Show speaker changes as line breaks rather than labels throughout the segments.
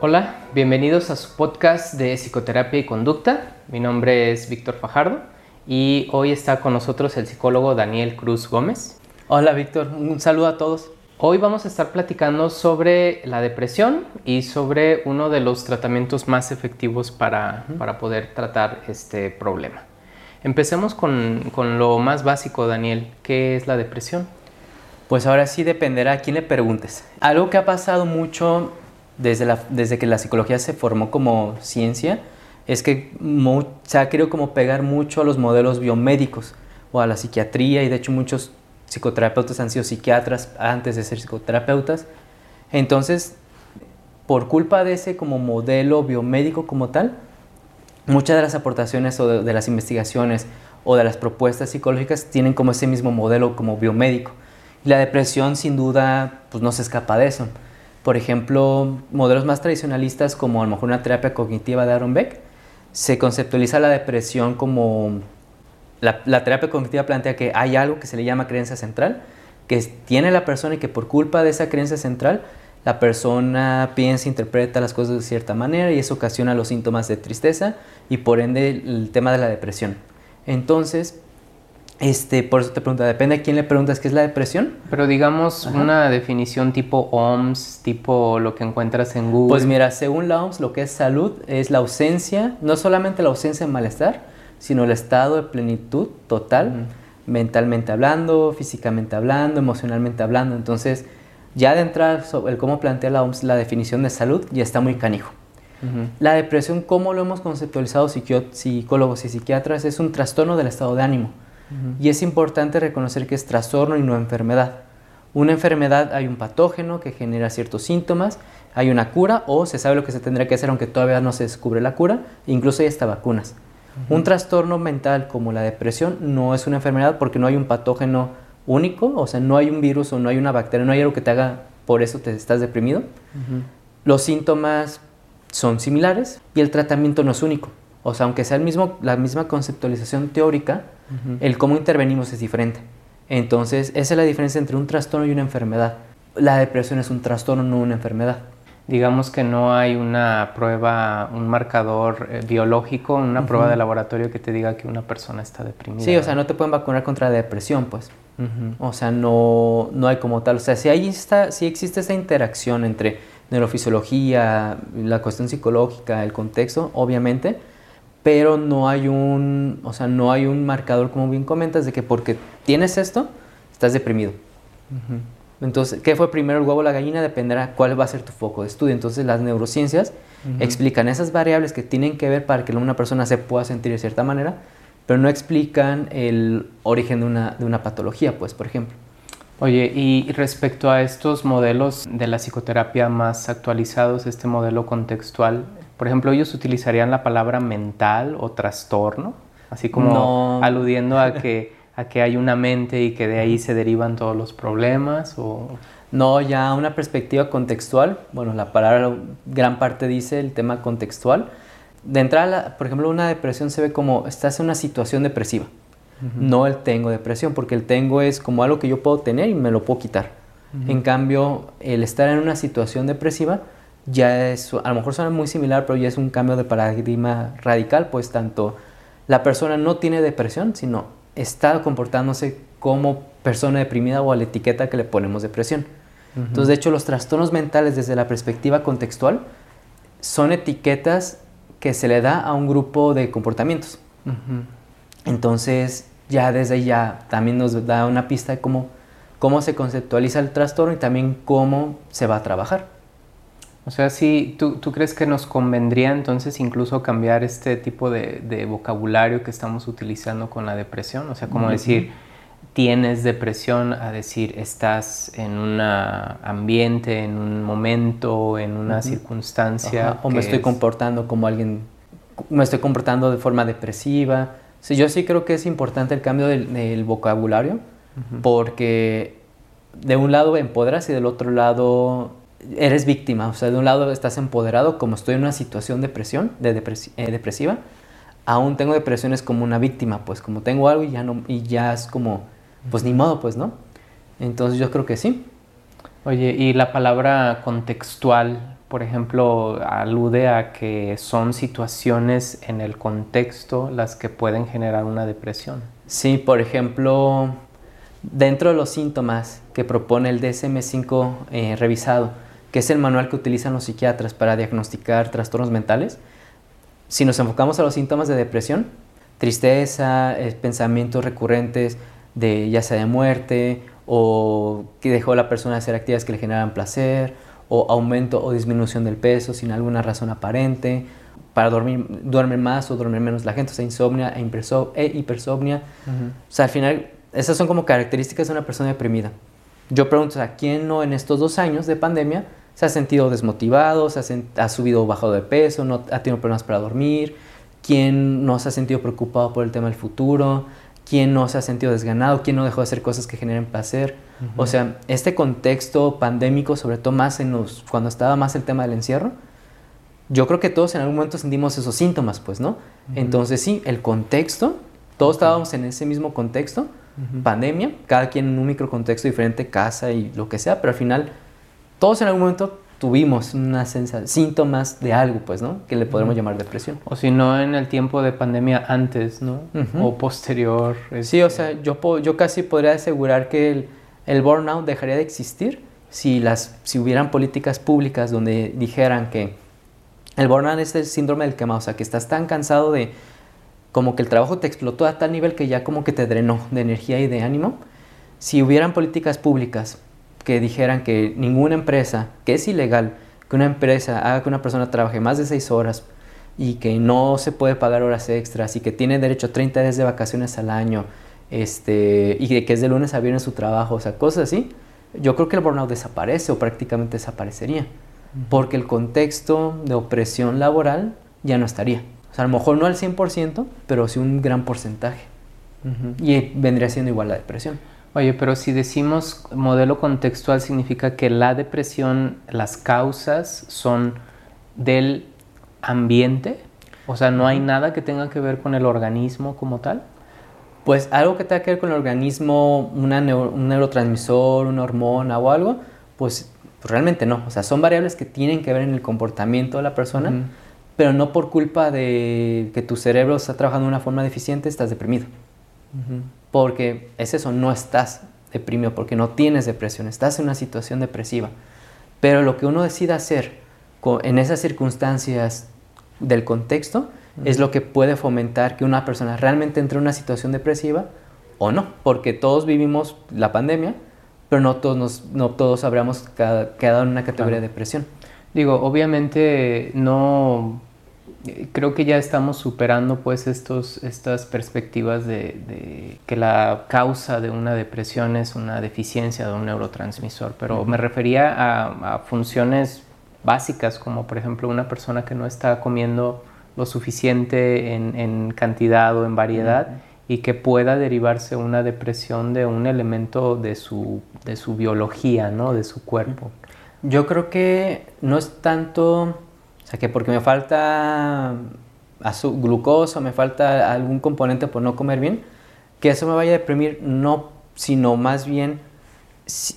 Hola, bienvenidos a su podcast de psicoterapia y conducta. Mi nombre es Víctor Fajardo y hoy está con nosotros el psicólogo Daniel Cruz Gómez.
Hola Víctor, un saludo a todos.
Hoy vamos a estar platicando sobre la depresión y sobre uno de los tratamientos más efectivos para, para poder tratar este problema. Empecemos con, con, lo más básico, Daniel. ¿Qué es la depresión?
Pues ahora sí dependerá a quién le preguntes. Algo que ha pasado mucho desde, desde que la psicología se formó como ciencia es que se ha querido como pegar mucho a los modelos biomédicos o a la psiquiatría y de hecho muchos psicoterapeutas han sido psiquiatras antes de ser psicoterapeutas. Entonces, por culpa de ese como modelo biomédico como tal, muchas de las aportaciones o de, las investigaciones o de las propuestas psicológicas tienen como ese mismo modelo como biomédico. La depresión sin duda pues no se escapa de eso. Por ejemplo, modelos más tradicionalistas como a lo mejor una terapia cognitiva de Aaron Beck, se conceptualiza la depresión como la, terapia cognitiva plantea que hay algo que se le llama creencia central, que tiene la persona y que por culpa de esa creencia central, la persona piensa, interpreta las cosas de cierta manera y eso ocasiona los síntomas de tristeza y por ende el tema de la depresión. Entonces, este, por eso te pregunto, depende de quién le preguntas qué es la depresión.
Pero digamos una definición tipo OMS, tipo lo que encuentras en Google.
Pues mira, según la OMS, lo que es salud es la ausencia, no solamente la ausencia de malestar, sino el estado de plenitud total, mentalmente hablando, físicamente hablando, emocionalmente hablando. Entonces, ya de entrar sobre el cómo plantea la OMS la definición de salud, ya está muy canijo. La depresión, como lo hemos conceptualizado psicólogos y psiquiatras, es un trastorno del estado de ánimo. Y es importante reconocer que es trastorno y no enfermedad. Una enfermedad hay un patógeno que genera ciertos síntomas, hay una cura o se sabe lo que se tendría que hacer aunque todavía no se descubre la cura, incluso hay hasta vacunas. Un trastorno mental como la depresión no es una enfermedad porque no hay un patógeno único, o sea, no hay un virus o no hay una bacteria, no hay algo que te haga por eso te estás deprimido. Los síntomas son similares y el tratamiento no es único. O sea, aunque sea el mismo, la misma conceptualización teórica, el cómo intervenimos es diferente. Entonces, esa es la diferencia entre un trastorno y una enfermedad. La depresión es un trastorno, no una enfermedad
digamos que no hay una prueba, un marcador eh, biológico, una prueba de laboratorio que te diga que una persona está deprimida.
Sí, o sea, no te pueden vacunar contra la depresión, pues. O sea, no, no hay como tal. O sea, si, hay esta, si existe esa interacción entre neurofisiología, la cuestión psicológica, el contexto, obviamente, pero no hay un, o sea, no hay un marcador, como bien comentas, de que porque tienes esto, estás deprimido. Entonces, ¿qué fue primero el huevo o la gallina? Dependerá cuál va a ser tu foco de estudio. Entonces, las neurociencias explican esas variables que tienen que ver para que una persona se pueda sentir de cierta manera, pero no explican el origen de una, de una patología, pues, por ejemplo.
Oye, y respecto a estos modelos de la psicoterapia más actualizados, este modelo contextual, por ejemplo, ellos utilizarían la palabra mental o trastorno, así como aludiendo a que a que hay una mente y que de ahí se derivan todos los problemas? O...
No, ya una perspectiva contextual. Bueno, la palabra gran parte dice el tema contextual. De entrada, por ejemplo, una depresión se ve como estás en una situación depresiva. No el tengo depresión, porque el tengo es como algo que yo puedo tener y me lo puedo quitar. En cambio, el estar en una situación depresiva ya es, a lo mejor suena muy similar, pero ya es un cambio de paradigma radical, pues tanto la persona no tiene depresión, sino está comportándose como persona deprimida o a la etiqueta que le ponemos depresión. Entonces, de hecho, los trastornos mentales desde la perspectiva contextual son etiquetas que se le da a un grupo de comportamientos. Entonces, ya desde ya también nos da una pista de cómo, cómo se conceptualiza el trastorno y también cómo se va a trabajar.
O sea, sí, ¿tú, ¿tú, crees que nos convendría entonces incluso cambiar este tipo de, de, vocabulario que estamos utilizando con la depresión? O sea, como decir, tienes depresión a decir, estás en un ambiente, en un momento, en una circunstancia.
O me estoy comportando como alguien, me estoy comportando de forma depresiva. Sí, yo sí creo que es importante el cambio del, del vocabulario porque de un lado empoderas y del otro lado eres víctima, o sea, de un lado estás empoderado, como estoy en una situación de depresión, de eh, depresiva, aún tengo depresiones como una víctima, pues como tengo algo y ya, no, y ya es como, pues ni modo, pues, ¿no? Entonces yo creo que sí.
Oye, y la palabra contextual, por ejemplo, alude a que son situaciones en el contexto las que pueden generar una depresión.
Sí, por ejemplo, dentro de los síntomas que propone el DSM5 eh, revisado, que es el manual que utilizan los psiquiatras para diagnosticar trastornos mentales, si nos enfocamos a los síntomas de depresión, tristeza, eh, pensamientos recurrentes de ya sea de muerte o que dejó la persona de hacer actividades que le generan placer o aumento o disminución del peso sin alguna razón aparente, para dormir, duerme más o dormir menos la gente, o sea, insomnia e, e hipersomnia. O sea, al final, esas son como características de una persona deprimida. Yo pregunto, ¿a quién no en estos dos años de pandemia se ha sentido desmotivado, se ha, subido o bajado de peso, no ha tenido problemas para dormir? ¿Quién no se ha sentido preocupado por el tema del futuro? ¿Quién no se ha sentido desganado? ¿Quién no dejó de hacer cosas que generen placer? O sea, este contexto pandémico, sobre todo más en los, cuando estaba más el tema del encierro, yo creo que todos en algún momento sentimos esos síntomas, pues, ¿no? Entonces sí, el contexto, todos estábamos en ese mismo contexto, pandemia, cada quien en un microcontexto diferente, casa y lo que sea, pero al final todos en algún momento tuvimos una síntomas de algo, pues, ¿no? Que le podemos llamar depresión.
O si no, en el tiempo de pandemia antes, ¿no? O posterior.
Sí, o sea, yo, yo casi podría asegurar que el, el burnout dejaría de existir si, las, si hubieran políticas públicas donde dijeran que el burnout es el síndrome del quemado, o sea, que estás tan cansado de como que el trabajo te explotó a tal nivel que ya como que te drenó de energía y de ánimo. Si hubieran políticas públicas que dijeran que ninguna empresa, que es ilegal, que una empresa haga que una persona trabaje más de seis horas y que no se puede pagar horas extras y que tiene derecho a 30 días de vacaciones al año este, y que es de lunes a viernes su trabajo, o sea, cosas así, yo creo que el burnout desaparece o prácticamente desaparecería porque el contexto de opresión laboral ya no estaría. O sea, a lo mejor no al 100%, pero sí un gran porcentaje. Y vendría siendo igual la depresión.
Oye, pero si decimos modelo contextual significa que la depresión, las causas son del ambiente, o sea, no hay nada que tenga que ver con el organismo como tal.
Pues algo que tenga que ver con el organismo, un neurotransmisor, una hormona o algo, pues pues realmente no, o sea, son variables que tienen que ver en el comportamiento de la persona, pero no por culpa de que tu cerebro está trabajando de una forma deficiente estás deprimido. Porque es eso, no estás deprimido, porque no tienes depresión, estás en una situación depresiva. Pero lo que uno decida hacer en esas circunstancias del contexto es lo que puede fomentar que una persona realmente entre en una situación depresiva o no, porque todos vivimos la pandemia, pero no todos, no todos habríamos quedado en una categoría de depresión.
Digo, obviamente no, creo que ya estamos superando pues estos, estas perspectivas de, que la causa de una depresión es una deficiencia de un neurotransmisor, pero me refería a, funciones básicas como por ejemplo una persona que no está comiendo lo suficiente en, cantidad o en variedad y que pueda derivarse una depresión de un elemento de su, de su biología, ¿no? de su cuerpo.
Yo creo que no es tanto, o sea, que porque me falta glucosa, me falta algún componente por no comer bien, que eso me vaya a deprimir, no, sino más bien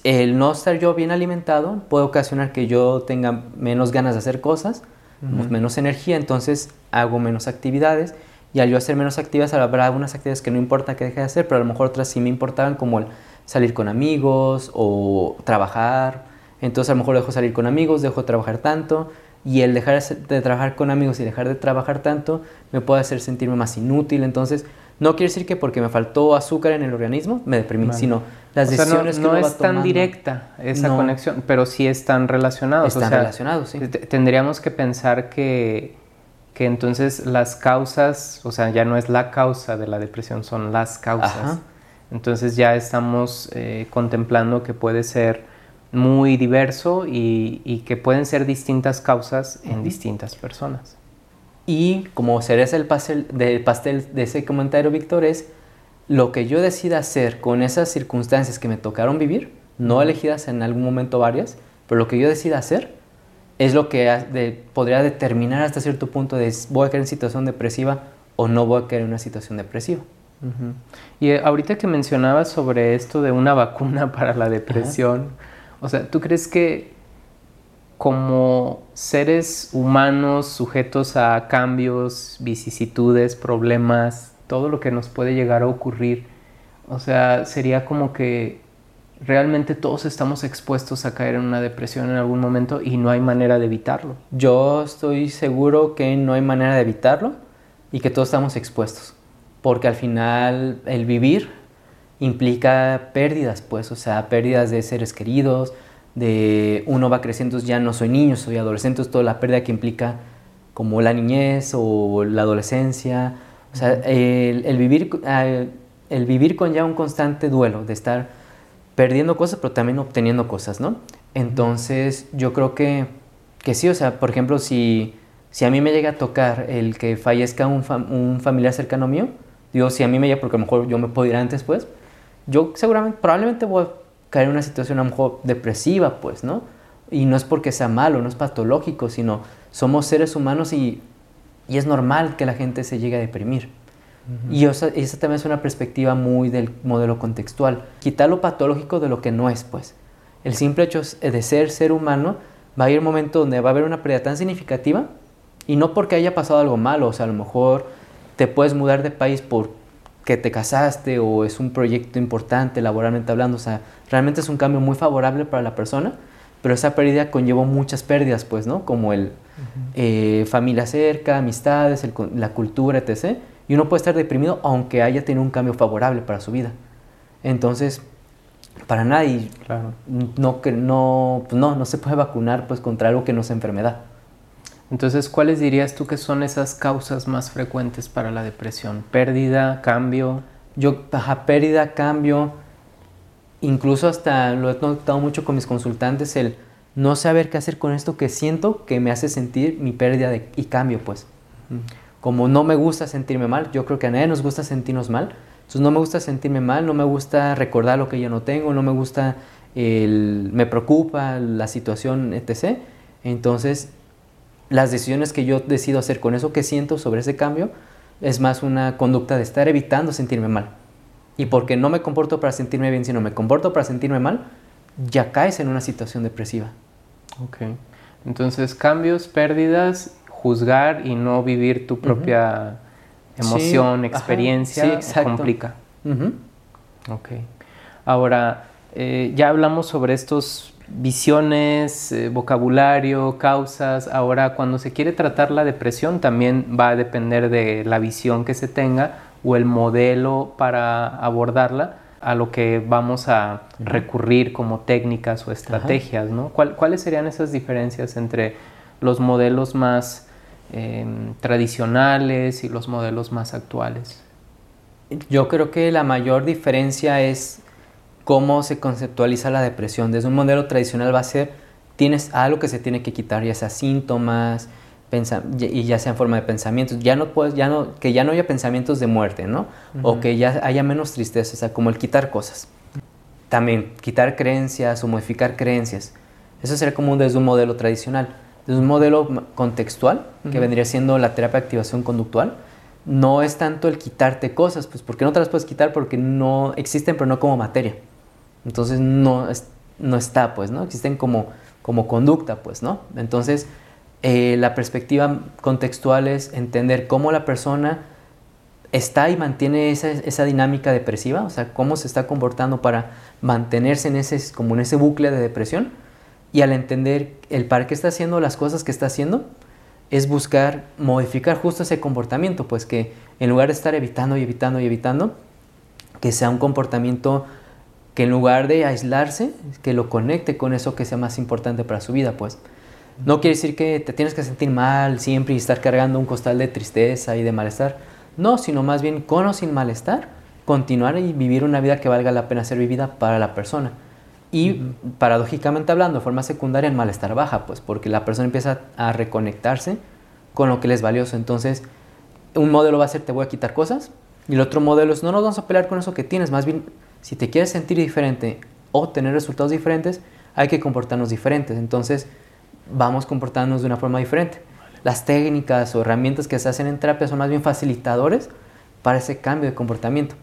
el no estar yo bien alimentado puede ocasionar que yo tenga menos ganas de hacer cosas, menos energía, entonces hago menos actividades y al yo hacer menos actividades, habrá algunas actividades que no importa que deje de hacer, pero a lo mejor otras sí me importaban, como el salir con amigos o trabajar. Entonces a lo mejor dejo salir con amigos, dejo de trabajar tanto, y el dejar de trabajar con amigos y dejar de trabajar tanto me puede hacer sentirme más inútil. Entonces, no quiere decir que porque me faltó azúcar en el organismo me deprimí, sino las decisiones
no, no es tan directa esa conexión, pero sí están relacionados.
Están relacionados, sí.
Tendríamos que pensar que que entonces las causas, o sea, ya no es la causa de la depresión, son las causas. Entonces ya estamos eh, contemplando que puede ser muy diverso y, que pueden ser distintas causas en distintas personas.
Y como cereza el pastel, del pastel de ese comentario, Víctor, es lo que yo decida hacer con esas circunstancias que me tocaron vivir, no elegidas en algún momento varias, pero lo que yo decida hacer, es lo que podría determinar hasta cierto punto de voy a caer en situación depresiva o no voy a caer en una situación depresiva.
Y eh, ahorita que mencionabas sobre esto de una vacuna para la depresión, o sea, ¿tú crees que como seres humanos sujetos a cambios, vicisitudes, problemas, todo lo que nos puede llegar a ocurrir, o sea, sería como que realmente todos estamos expuestos a caer en una depresión en algún momento y no hay manera de evitarlo.
Yo estoy seguro que no hay manera de evitarlo y que todos estamos expuestos, porque al final el vivir implica pérdidas, pues, o sea, pérdidas de seres queridos, de uno va creciendo, ya no soy niño, soy adolescente, es toda la pérdida que implica como la niñez o la adolescencia, o sea, el, vivir, el vivir con ya un constante duelo, de estar perdiendo cosas, pero también obteniendo cosas, ¿no? Entonces, yo creo que, que sí, o sea, por ejemplo, si si a mí me llega a tocar el que fallezca un, un familiar cercano mío, digo, si a mí me llega, porque a lo mejor yo me puedo ir antes, pues, yo seguramente, probablemente voy a caer en una situación a lo mejor depresiva, pues, ¿no? Y no es porque sea malo, no es patológico, sino somos seres humanos y, y es normal que la gente se llegue a deprimir. Y esa, esa, también es una perspectiva muy del modelo contextual. Quitar lo patológico de lo que no es, pues. El simple hecho de ser ser humano, va a ir un momento donde va a haber una pérdida tan significativa y no porque haya pasado algo malo, o sea, a lo mejor te puedes mudar de país porque te casaste o es un proyecto importante laboralmente hablando, o sea, realmente es un cambio muy favorable para la persona, pero esa pérdida conllevó muchas pérdidas, pues, ¿no? Como el eh, familia cerca, amistades, la cultura, etc. Y uno puede estar deprimido aunque haya tenido un cambio favorable para su vida. Entonces, para nadie, claro. no, no, pues no, no se puede vacunar pues contra algo que no es enfermedad.
Entonces, ¿cuáles dirías tú que son esas causas más frecuentes para la depresión? ¿Pérdida, cambio?
Yo, baja pérdida, cambio, incluso hasta lo he notado mucho con mis consultantes, el no saber qué hacer con esto que siento que me hace sentir mi pérdida y cambio, pues. Como no me gusta sentirme mal, yo creo que a nadie nos gusta sentirnos mal, entonces no me gusta sentirme mal, no me gusta recordar lo que yo no tengo, no me gusta, el, me preocupa la situación, etc. Entonces las decisiones que yo decido hacer con eso que siento sobre ese cambio es más una conducta de estar evitando sentirme mal. Y porque no me comporto para sentirme bien, sino me comporto para sentirme mal, ya caes en una situación depresiva.
Ok. Entonces, cambios, pérdidas, juzgar y no vivir tu propia emoción, experiencia, sí, complica. Ok. Ahora, eh, ya hablamos sobre estos visiones, eh, vocabulario, causas. Ahora, cuando se quiere tratar la depresión, también va a depender de la visión que se tenga o el modelo para abordarla a lo que vamos a recurrir como técnicas o estrategias, ¿no? ¿Cuáles serían esas diferencias entre los modelos más em, tradicionales y los modelos más actuales?
Yo creo que la mayor diferencia es cómo se conceptualiza la depresión. Desde un modelo tradicional va a ser, tienes algo que se tiene que quitar, ya sea síntomas, y ya sea en forma de pensamientos, ya no puedes, ya no, que ya no haya pensamientos de muerte, ¿no? O que ya haya menos tristeza, o sea, como el quitar cosas. También quitar creencias o modificar creencias. Eso sería como desde un modelo tradicional. Desde un modelo contextual, que vendría siendo la terapia de activación conductual, no es tanto el quitarte cosas, pues porque no te las puedes quitar porque no existen, pero no como materia. Entonces no, no está, pues, ¿no? Existen como, como conducta, pues, ¿no? Entonces, eh, la perspectiva contextual es entender cómo la persona está y mantiene esa, esa, dinámica depresiva, o sea, cómo se está comportando para mantenerse en ese, como en ese bucle de depresión, y al entender el para qué está haciendo las cosas que está haciendo, es buscar modificar justo ese comportamiento, pues que en lugar de estar evitando y evitando y evitando, que sea un comportamiento que en lugar de aislarse, que lo conecte con eso que sea más importante para su vida, pues. No quiere decir que te tienes que sentir mal siempre y estar cargando un costal de tristeza y de malestar. No, sino más bien con o sin malestar, continuar y vivir una vida que valga la pena ser vivida para la persona. Y paradójicamente hablando, de forma secundaria, el malestar baja, pues porque la persona empieza a reconectarse con lo que le es valioso. Entonces, un modelo va a ser te voy a quitar cosas y el otro modelo es no nos vamos a pelear con eso que tienes, más bien si te quieres sentir diferente o tener resultados diferentes, hay que comportarnos diferentes. Entonces, vamos comportándonos de una forma diferente. Las técnicas o herramientas que se hacen en terapia son más bien facilitadores para ese cambio de comportamiento.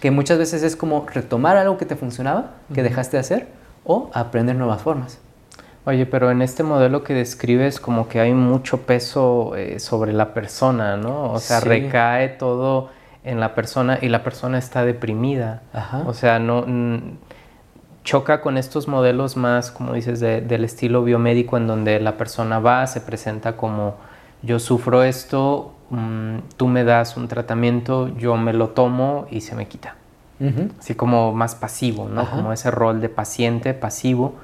Que muchas veces es como retomar algo que te funcionaba, que dejaste de hacer, o aprender nuevas formas.
Oye, pero en este modelo que describes como que hay mucho peso eh, sobre la persona, ¿no? O sea, recae todo en la persona y la persona está deprimida. O sea, no choca con estos modelos más, como dices, del estilo biomédico en donde la persona va, se presenta como yo sufro esto, mm, tú me das un tratamiento, yo me lo tomo y se me quita. Así como más pasivo, ¿no? Como ese rol de paciente, pasivo.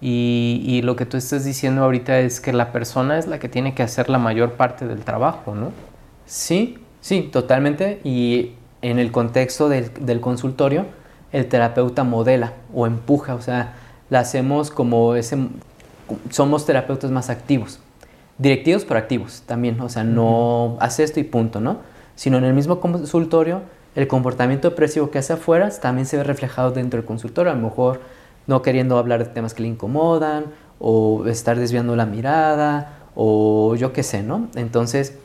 Y, y, lo que tú estás diciendo ahorita es que la persona es la que tiene que hacer la mayor parte del trabajo, ¿no?
Sí, sí, totalmente. Y en el contexto del, del consultorio, el terapeuta modela o empuja, o sea, la hacemos como ese, somos terapeutas más activos, directivos pero activos también, o sea, no hace esto y punto, ¿no? Sino en el mismo consultorio, el comportamiento depresivo que hace afuera también se ve reflejado dentro del consultorio, a lo mejor no queriendo hablar de temas que le incomodan o estar desviando la mirada o yo qué sé, ¿no? Entonces,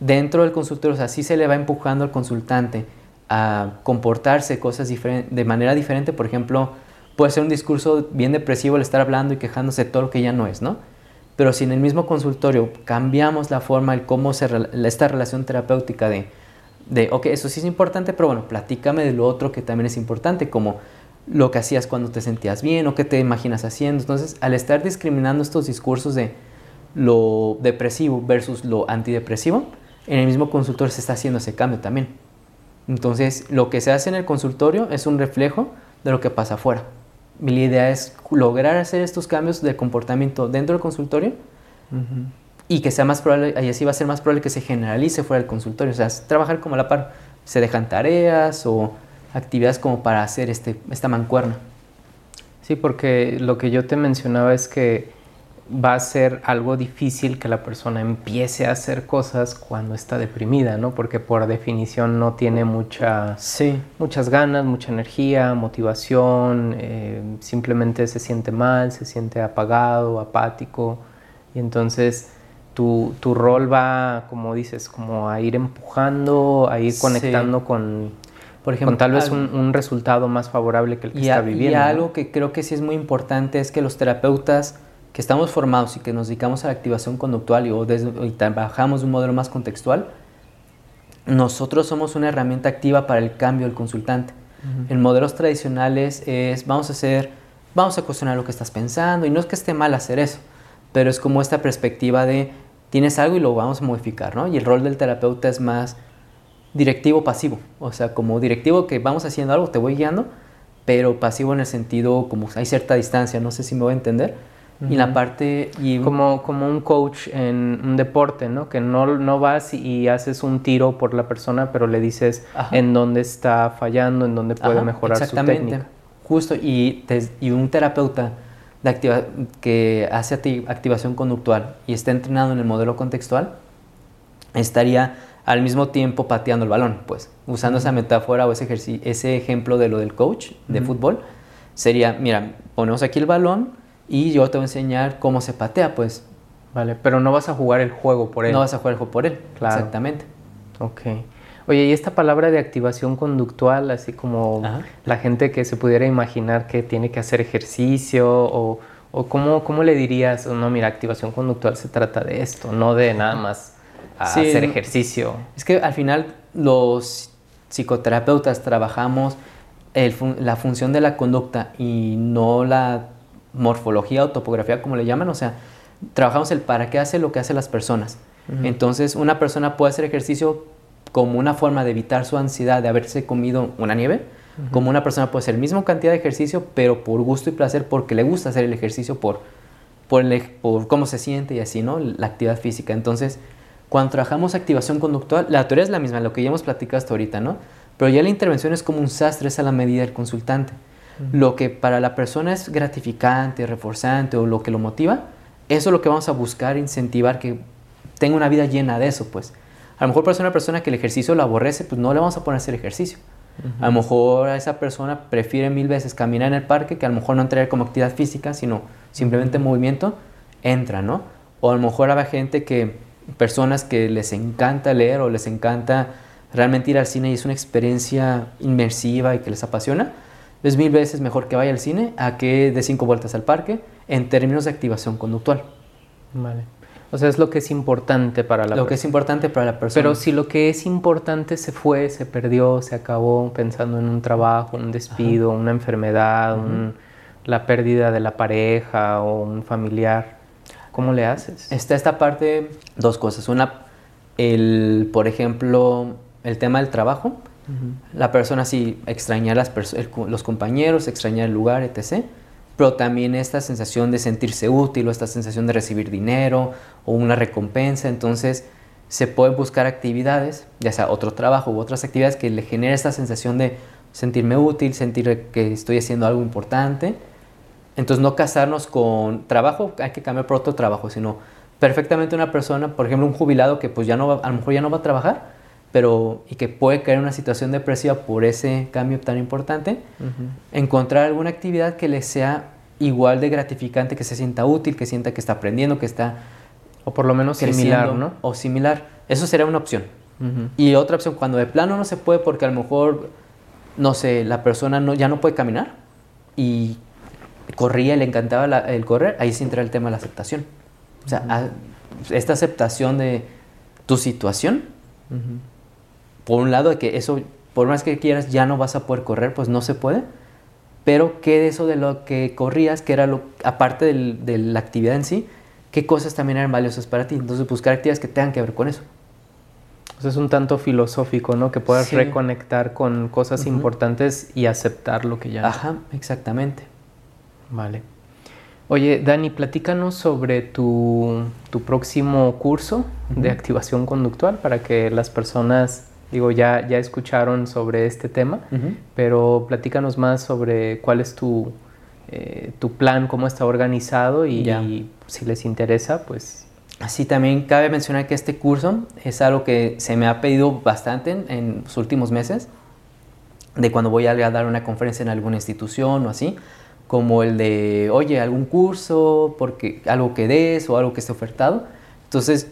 dentro del consultorio, o sea, sí se le va empujando al consultante a comportarse cosas de manera diferente. Por ejemplo, puede ser un discurso bien depresivo el estar hablando y quejándose de todo lo que ya no es, ¿no? Pero si en el mismo consultorio cambiamos la forma, el cómo esta relación terapéutica de, de, ok, eso sí es importante, pero bueno, platícame de lo otro que también es importante, como lo que hacías cuando te sentías bien o qué te imaginas haciendo. Entonces, al estar discriminando estos discursos de lo depresivo versus lo antidepresivo, en el mismo consultorio se está haciendo ese cambio también. Entonces, lo que se hace en el consultorio es un reflejo de lo que pasa afuera. Mi idea es lograr hacer estos cambios de comportamiento dentro del consultorio y que sea más probable, y así va a ser más probable que se generalice fuera del consultorio. O sea, trabajar como a la par. Se dejan tareas o actividades como para hacer este, esta mancuerna.
Sí, porque lo que yo te mencionaba es que va a ser algo difícil que la persona empiece a hacer cosas cuando está deprimida, ¿no? Porque por definición no tiene mucha, muchas ganas, mucha energía, motivación, eh, simplemente se siente mal, se siente apagado, apático. Y entonces tu, rol va, como dices, como a ir empujando, a ir conectando con, por ejemplo, tal vez un, resultado más favorable que el que está viviendo.
Y algo que creo que sí es muy importante es que los terapeutas que estamos formados y que nos dedicamos a la activación conductual y, o trabajamos de un modelo más contextual, nosotros somos una herramienta activa para el cambio del consultante. En modelos tradicionales es, vamos a hacer, vamos a cuestionar lo que estás pensando, y no es que esté mal hacer eso, pero es como esta perspectiva de, tienes algo y lo vamos a modificar, ¿no? Y el rol del terapeuta es más directivo pasivo, o sea, como directivo que vamos haciendo algo, te voy guiando, pero pasivo en el sentido como hay cierta distancia, no sé si me voy a entender y la parte... Y...
Como, como un coach en un deporte, ¿no? Que no, no vas y, haces un tiro por la persona, pero le dices en dónde está fallando, en dónde puede mejorar su técnica.
Justo, y, y un terapeuta de activa, que hace activación conductual y está entrenado en el modelo contextual, estaría al mismo tiempo pateando el balón, pues, usando esa metáfora o ese, ese ejemplo de lo del coach de fútbol, sería, mira, ponemos aquí el balón, y yo te voy a enseñar cómo se patea, pues.
Vale, pero no vas a jugar el juego por él.
No vas a jugar el juego por él, claro. exactamente.
Ok. Oye, y esta palabra de activación conductual, así como la gente que se pudiera imaginar que tiene que hacer ejercicio o, o cómo, cómo, le dirías, no, mira, activación conductual se trata de esto, no de nada más hacer ejercicio.
Es que al final los psicoterapeutas trabajamos la función de la conducta y no la morfología o topografía, como le llaman, o sea, trabajamos el para qué hace lo que hacen las personas. Entonces, una persona puede hacer ejercicio como una forma de evitar su ansiedad de haberse comido una nieve, como una persona puede hacer la misma cantidad de ejercicio, pero por gusto y placer, porque le gusta hacer el ejercicio, por, por, por cómo se siente y así, ¿no? La actividad física. Entonces, cuando trabajamos activación conductual, la teoría es la misma, lo que ya hemos platicado hasta ahorita, ¿no? Pero ya la intervención es como un sastre, es a la medida del consultante. Lo que para la persona es gratificante, reforzante o lo que lo motiva, eso es lo que vamos a buscar, incentivar que tenga una vida llena de eso, pues. A lo mejor para una persona que el ejercicio lo aborrece, pues no le vamos a poner a hacer ejercicio. A lo mejor a esa persona prefiere mil veces caminar en el parque que a lo mejor no entrar como actividad física, sino simplemente movimiento, entra, ¿no? O a lo mejor habrá gente que, personas que les encanta leer o les encanta realmente ir al cine y es una experiencia inmersiva y que les apasiona, es mil veces mejor que vaya al cine a que dé cinco vueltas al parque en términos de activación conductual.
Vale. O sea, es lo que es importante para la
Lo que es importante para la persona.
Pero si lo que es importante se fue, se perdió, se acabó pensando en un trabajo, un despido, una enfermedad, la pérdida de la pareja o un familiar, ¿cómo le haces?
Está esta parte, dos cosas. Una, el, por ejemplo, el tema del trabajo. La persona sí extraña los compañeros, extraña el lugar, etc pero también esta sensación de sentirse útil o esta sensación de recibir dinero o una recompensa. Entonces se pueden buscar actividades, ya sea otro trabajo u otras actividades que le generen esta sensación de sentirme útil, sentir que estoy haciendo algo importante. Entonces no casarnos con trabajo, hay que cambiar por otro trabajo, sino perfectamente una persona, por ejemplo un jubilado que pues ya no a lo mejor ya no va a trabajar, pero y que puede caer en una situación depresiva por ese cambio tan importante, encontrar alguna actividad que le sea igual de gratificante, que se sienta útil, que sienta que está aprendiendo, que está...
O por lo menos similar, ¿no?
O similar. Eso sería una opción. Y otra opción, cuando de plano no se puede porque a lo mejor, no sé, la persona no, ya no puede caminar y corría y le encantaba el correr, ahí sí entra el tema de la aceptación. O sea, esta aceptación de tu situación por un lado, de que eso, por más que quieras, ya no vas a poder correr, pues no se puede. Pero ¿qué de eso de lo que corrías, que era lo, aparte de la actividad en sí, qué cosas también eran valiosas para ti? Entonces buscar actividades que tengan que ver con eso.
Sea, es un tanto filosófico, ¿no? Que puedas reconectar con cosas importantes y aceptar lo que ya...
Ajá, exactamente.
Vale. Oye, Dani, platícanos sobre tu, tu próximo curso de activación conductual para que las personas Digo, ya, ya escucharon sobre este tema, pero platícanos más sobre cuál es tu, eh, tu plan, cómo está organizado y, si les interesa, pues...
Así también cabe mencionar que este curso es algo que se me ha pedido bastante en, los últimos meses, de cuando voy a dar una conferencia en alguna institución o así, como el de, oye, algún curso, porque algo que des o algo que esté ofertado. Entonces,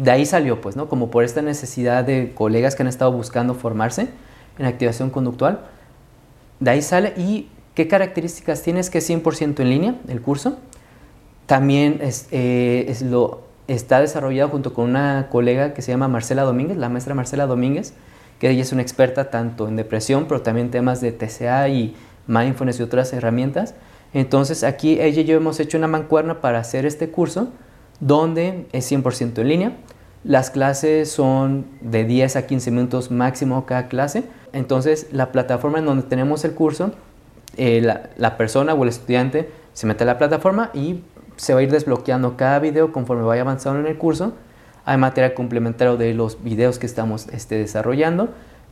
de ahí salió, pues, ¿no? Como por esta necesidad de colegas que han estado buscando formarse en activación conductual. De ahí sale y qué características tienes que es 100% en línea el curso. También es, eh, es lo, está desarrollado junto con una colega que se llama Marcela Domínguez, la maestra Marcela Domínguez, que ella es una experta tanto en depresión, pero también temas de TCA y mindfulness y otras herramientas. Entonces aquí ella y yo hemos hecho una mancuerna para hacer este curso donde es 100% en línea. Las clases son de 10 a 15 minutos máximo cada clase. Entonces, la plataforma en donde tenemos el curso, eh, la, persona o el estudiante se mete a la plataforma y se va a ir desbloqueando cada video conforme vaya avanzando en el curso. Hay material complementario de los videos que estamos este, desarrollando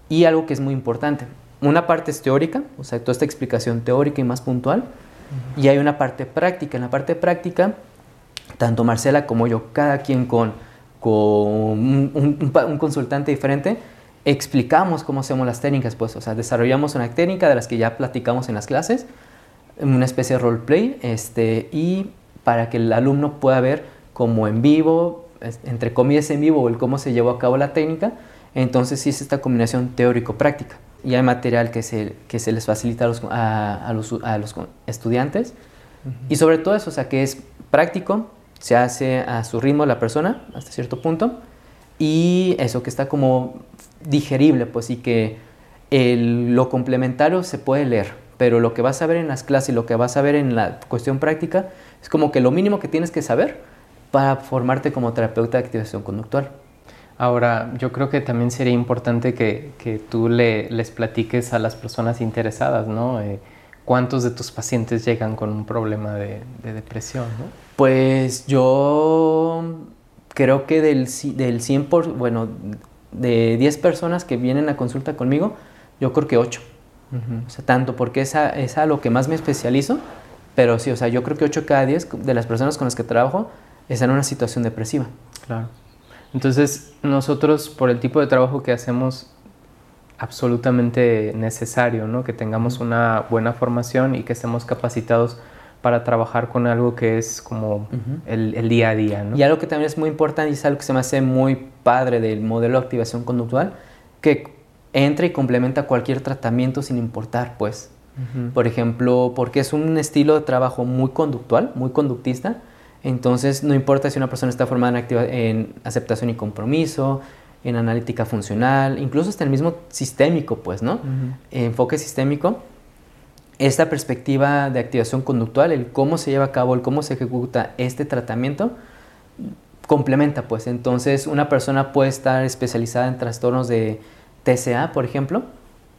y algo que es muy importante. Una parte es teórica, o sea, toda esta explicación teórica y más puntual, y hay una parte práctica. En la parte práctica tanto Marcela como yo, cada quien con, con un, consultante diferente, explicamos cómo hacemos las técnicas, pues, o sea, desarrollamos una técnica de las que ya platicamos en las clases, una especie de roleplay, este, y para que el alumno pueda ver cómo en vivo, entre comillas en vivo, el cómo se llevó a cabo la técnica, entonces sí es esta combinación teórico-práctica. Y hay material que se, que se les facilita a los, a, los, a los estudiantes, y sobre todo eso, o sea, que es práctico, se hace a su ritmo la persona hasta cierto punto y eso que está como digerible pues y que lo complementario se puede leer pero lo que vas a ver en las clases y lo que vas a ver en la cuestión práctica es como que lo mínimo que tienes que saber para formarte como terapeuta de activación conductual.
Ahora, yo creo que también sería importante que, que tú le, les platiques a las personas interesadas, ¿no? Eh, ¿Cuántos de tus pacientes llegan con un problema de, de depresión, ¿no?
Pues yo creo que del, del 100%, bueno, de 10 personas que vienen a consulta conmigo, yo creo que 8. O sea, tanto porque es a, es a, lo que más me especializo, pero sí, o sea, yo creo que 8 cada 10 de las personas con las que trabajo están en una situación depresiva.
Claro. Entonces, nosotros, por el tipo de trabajo que hacemos, absolutamente necesario, ¿no? Que tengamos una buena formación y que estemos capacitados para trabajar con algo que es como el, día a día. ¿no?
Y algo que también es muy importante y es algo que se me hace muy padre del modelo de activación conductual que entra y complementa cualquier tratamiento sin importar, pues. Por ejemplo, porque es un estilo de trabajo muy conductual, muy conductista, entonces no importa si una persona está formada en, en aceptación y compromiso, en analítica funcional, incluso hasta el mismo sistémico, pues, ¿no? Enfoque sistémico. Esta perspectiva de activación conductual, el cómo se lleva a cabo, el cómo se ejecuta este tratamiento, complementa, pues. Entonces, una persona puede estar especializada en trastornos de TCA, por ejemplo,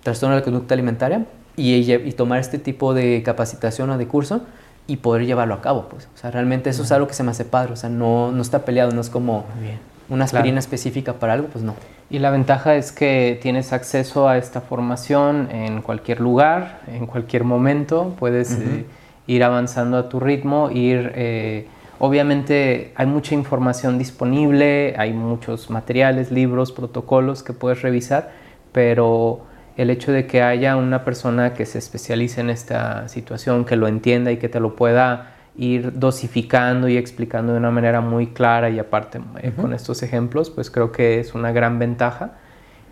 trastorno de la conducta alimentaria, y, tomar este tipo de capacitación o de curso y poder llevarlo a cabo. Pues. O sea, realmente eso es algo que se me hace padre, o sea, no, no está peleado, no es como una aspirina específica para algo, pues no.
Y la ventaja es que tienes acceso a esta formación en cualquier lugar, en cualquier momento, puedes eh, ir avanzando a tu ritmo, ir... Eh, obviamente hay mucha información disponible, hay muchos materiales, libros, protocolos que puedes revisar, pero el hecho de que haya una persona que se especialice en esta situación, que lo entienda y que te lo pueda ir dosificando y explicando de una manera muy clara y aparte eh, con estos ejemplos, pues creo que es una gran ventaja.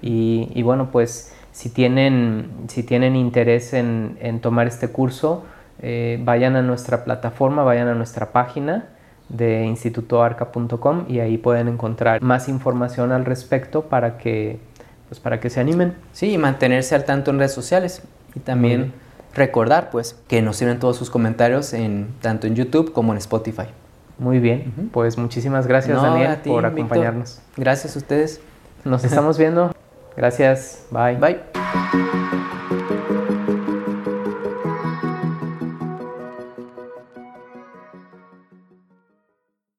Y, bueno, pues si tienen, si tienen interés en, tomar este curso, eh, vayan a nuestra plataforma, vayan a nuestra página de institutoarca.com y ahí pueden encontrar más información al respecto para que pues para que se animen.
Sí, y mantenerse al tanto en redes sociales y también recordar pues que nos sirven todos sus comentarios en tanto en YouTube como en Spotify.
Muy bien, pues muchísimas gracias Daniel por acompañarnos.
Gracias a ustedes.
Nos estamos viendo. Gracias. Bye.
Bye.